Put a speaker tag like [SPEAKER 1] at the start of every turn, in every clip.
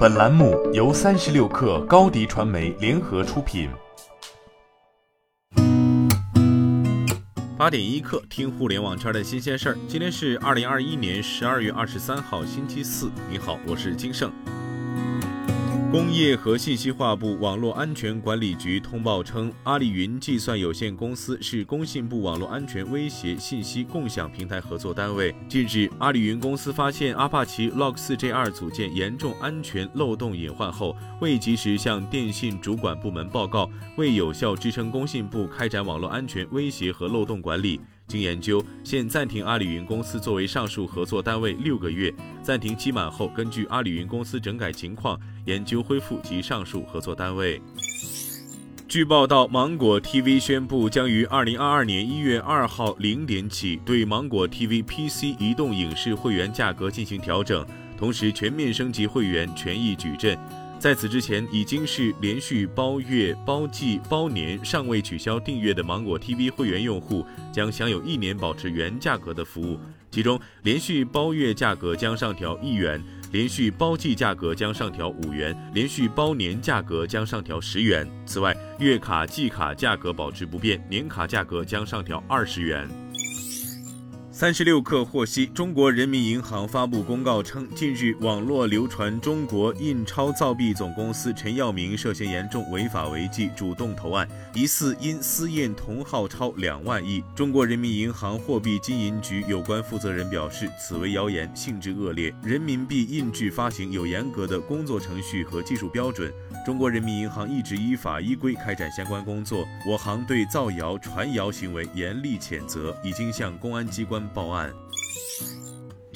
[SPEAKER 1] 本栏目由三十六氪高低传媒联合出品。
[SPEAKER 2] 八点一刻，听互联网圈的新鲜事儿。今天是二零二一年十二月二十三号，星期四。你好，我是金盛。工业和信息化部网络安全管理局通报称，阿里云计算有限公司是工信部网络安全威胁信息共享平台合作单位。近日，阿里云公司发现阿帕奇 Log4j2 组件严重安全漏洞隐患后，未及时向电信主管部门报告，未有效支撑工信部开展网络安全威胁和漏洞管理。经研究，现暂停阿里云公司作为上述合作单位六个月，暂停期满后，根据阿里云公司整改情况，研究恢复及上述合作单位。据报道，芒果 TV 宣布将于二零二二年一月二号零点起对芒果 TV PC 移动影视会员价格进行调整，同时全面升级会员权益矩阵。在此之前，已经是连续包月、包季、包年尚未取消订阅的芒果 TV 会员用户，将享有一年保持原价格的服务。其中，连续包月价格将上调一元，连续包季价格将上调五元，连续包年价格将上调十元。此外，月卡、季卡价格保持不变，年卡价格将上调二十元。三十六氪获悉，中国人民银行发布公告称，近日网络流传中国印钞造币总公司陈耀明涉嫌严重违法违纪，主动投案，疑似因私印同号钞两万亿。中国人民银行货币金银局有关负责人表示，此为谣言，性质恶劣。人民币印制发行有严格的工作程序和技术标准，中国人民银行一直依法依规开展相关工作。我行对造谣传谣行为严厉谴责，已经向公安机关。报案。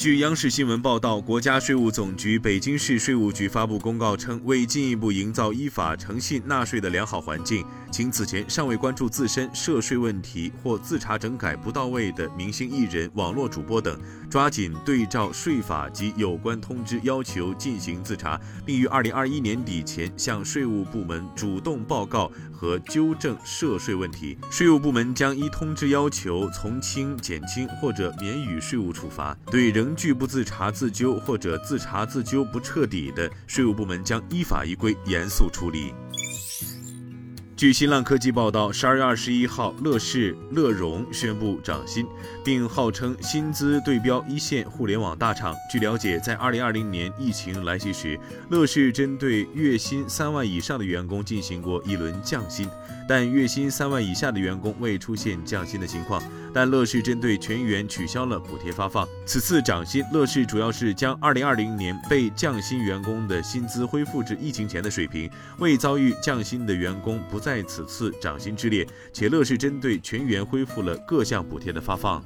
[SPEAKER 2] 据央视新闻报道，国家税务总局北京市税务局发布公告称，为进一步营造依法诚信纳税的良好环境，请此前尚未关注自身涉税问题或自查整改不到位的明星艺人、网络主播等，抓紧对照税法及有关通知要求进行自查，并于二零二一年底前向税务部门主动报告和纠正涉税问题。税务部门将依通知要求从轻、减轻或者免予税务处罚。对仍拒不自查自纠或者自查自纠不彻底的，税务部门将依法依规严肃处理。据新浪科技报道，十二月二十一号，乐视、乐融宣布涨薪，并号称薪资对标一线互联网大厂。据了解，在二零二零年疫情来袭时，乐视针对月薪三万以上的员工进行过一轮降薪，但月薪三万以下的员工未出现降薪的情况。但乐视针对全员取消了补贴发放。此次涨薪，乐视主要是将二零二零年被降薪员工的薪资恢复至疫情前的水平，未遭遇降薪的员工不。在此次涨薪之列，且乐视针对全员恢复了各项补贴的发放。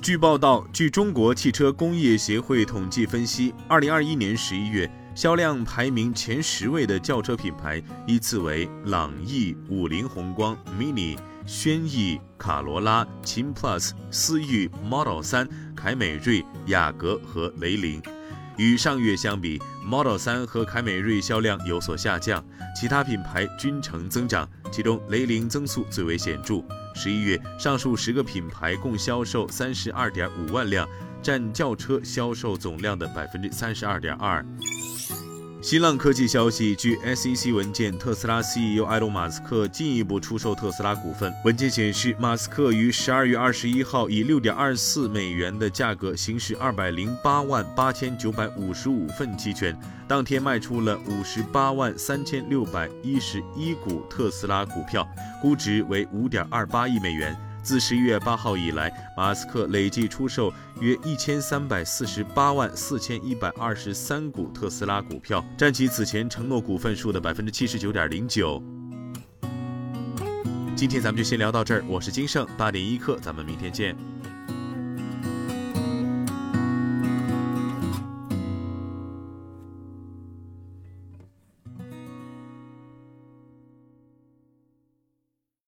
[SPEAKER 2] 据报道，据中国汽车工业协会统计分析，二零二一年十一月销量排名前十位的轿车品牌依次为朗逸、五菱宏光、mini、轩逸、卡罗拉、秦 Plus、思域、Model 三、凯美瑞、雅阁和雷凌。与上月相比，Model 3和凯美瑞销量有所下降，其他品牌均呈增长，其中雷凌增速最为显著。十一月，上述十个品牌共销售三十二点五万辆，占轿车销售总量的百分之三十二点二。新浪科技消息，据 SEC 文件，特斯拉 CEO 埃隆·马斯克进一步出售特斯拉股份。文件显示，马斯克于十二月二十一号以六点二四美元的价格行使二百零八万八千九百五十五份期权，当天卖出了五十八万三千六百一十一股特斯拉股票，估值为五点二八亿美元。自十一月八号以来，马斯克累计出售约一千三百四十八万四千一百二十三股特斯拉股票，占其此前承诺股份数的百分之七十九点零九。今天咱们就先聊到这儿，我是金盛八点一刻，咱们明天见。